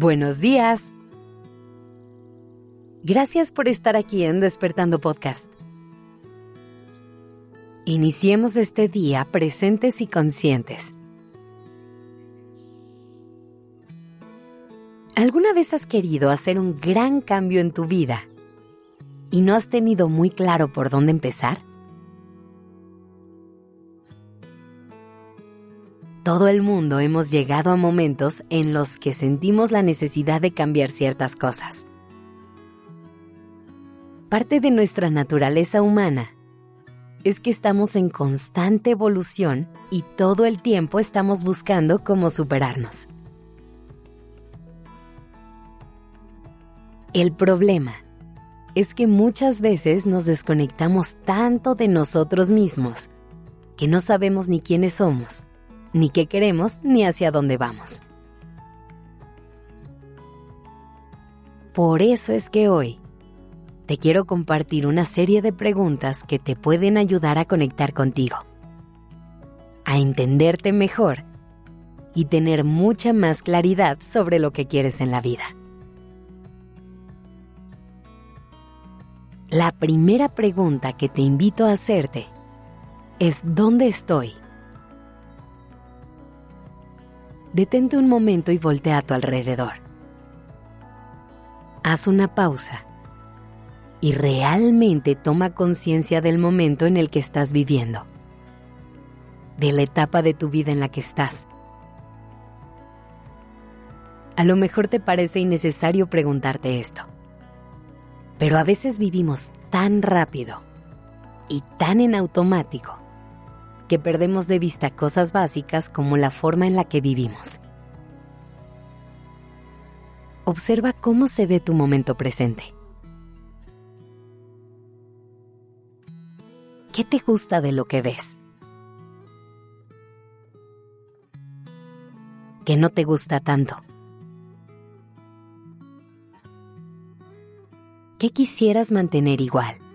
Buenos días. Gracias por estar aquí en Despertando Podcast. Iniciemos este día presentes y conscientes. ¿Alguna vez has querido hacer un gran cambio en tu vida y no has tenido muy claro por dónde empezar? Todo el mundo hemos llegado a momentos en los que sentimos la necesidad de cambiar ciertas cosas. Parte de nuestra naturaleza humana es que estamos en constante evolución y todo el tiempo estamos buscando cómo superarnos. El problema es que muchas veces nos desconectamos tanto de nosotros mismos que no sabemos ni quiénes somos ni qué queremos, ni hacia dónde vamos. Por eso es que hoy te quiero compartir una serie de preguntas que te pueden ayudar a conectar contigo, a entenderte mejor y tener mucha más claridad sobre lo que quieres en la vida. La primera pregunta que te invito a hacerte es ¿dónde estoy? Detente un momento y voltea a tu alrededor. Haz una pausa y realmente toma conciencia del momento en el que estás viviendo, de la etapa de tu vida en la que estás. A lo mejor te parece innecesario preguntarte esto, pero a veces vivimos tan rápido y tan en automático que perdemos de vista cosas básicas como la forma en la que vivimos. Observa cómo se ve tu momento presente. ¿Qué te gusta de lo que ves? ¿Qué no te gusta tanto? ¿Qué quisieras mantener igual?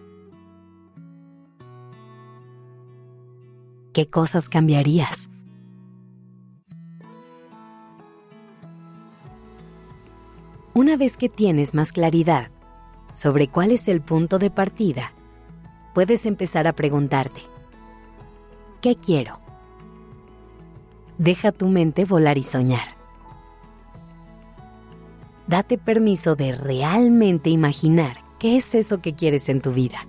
¿Qué cosas cambiarías? Una vez que tienes más claridad sobre cuál es el punto de partida, puedes empezar a preguntarte, ¿qué quiero? Deja tu mente volar y soñar. Date permiso de realmente imaginar qué es eso que quieres en tu vida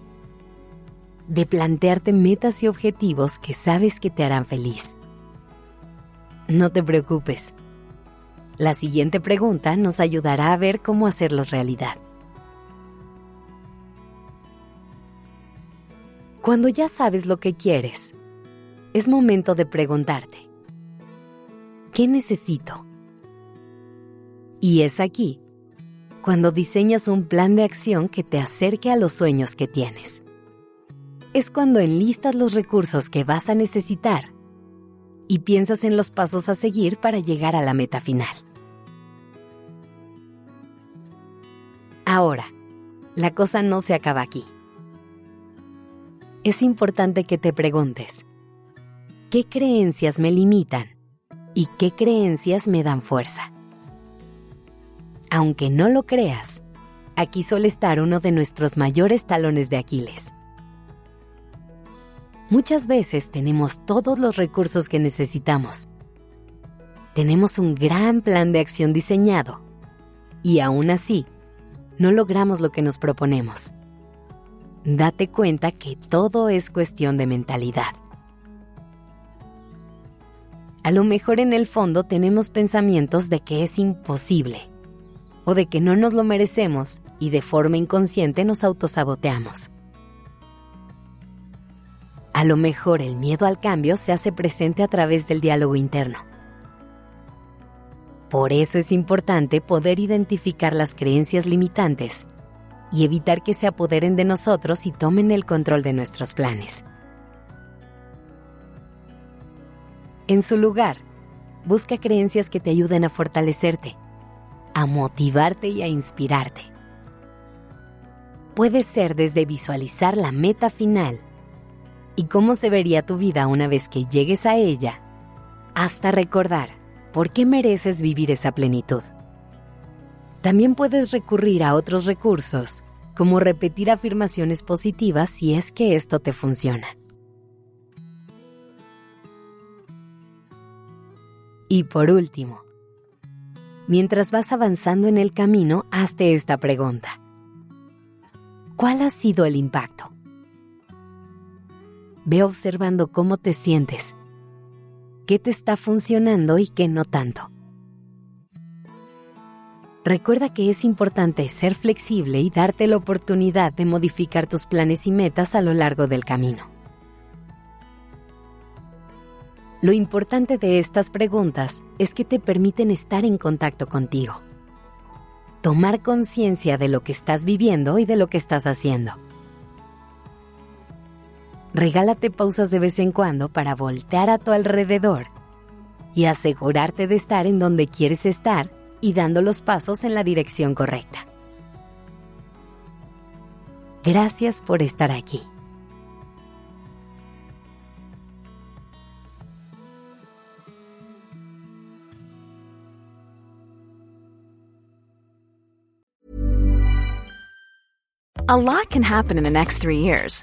de plantearte metas y objetivos que sabes que te harán feliz. No te preocupes. La siguiente pregunta nos ayudará a ver cómo hacerlos realidad. Cuando ya sabes lo que quieres, es momento de preguntarte, ¿qué necesito? Y es aquí cuando diseñas un plan de acción que te acerque a los sueños que tienes es cuando enlistas los recursos que vas a necesitar y piensas en los pasos a seguir para llegar a la meta final. Ahora, la cosa no se acaba aquí. Es importante que te preguntes, ¿qué creencias me limitan y qué creencias me dan fuerza? Aunque no lo creas, aquí suele estar uno de nuestros mayores talones de Aquiles Muchas veces tenemos todos los recursos que necesitamos. Tenemos un gran plan de acción diseñado y aún así, no logramos lo que nos proponemos. Date cuenta que todo es cuestión de mentalidad. A lo mejor en el fondo tenemos pensamientos de que es imposible o de que no nos lo merecemos y de forma inconsciente nos autosaboteamos. A lo mejor el miedo al cambio se hace presente a través del diálogo interno. Por eso es importante poder identificar las creencias limitantes y evitar que se apoderen de nosotros y tomen el control de nuestros planes. En su lugar, busca creencias que te ayuden a fortalecerte, a motivarte y a inspirarte. Puede ser desde visualizar la meta final y cómo se vería tu vida una vez que llegues a ella, hasta recordar por qué mereces vivir esa plenitud. También puedes recurrir a otros recursos, como repetir afirmaciones positivas si es que esto te funciona. Y por último, mientras vas avanzando en el camino, hazte esta pregunta. ¿Cuál ha sido el impacto? Ve observando cómo te sientes, qué te está funcionando y qué no tanto. Recuerda que es importante ser flexible y darte la oportunidad de modificar tus planes y metas a lo largo del camino. Lo importante de estas preguntas es que te permiten estar en contacto contigo, tomar conciencia de lo que estás viviendo y de lo que estás haciendo. Regálate pausas de vez en cuando para voltear a tu alrededor y asegurarte de estar en donde quieres estar y dando los pasos en la dirección correcta. Gracias por estar aquí. A lot can happen in the next three years.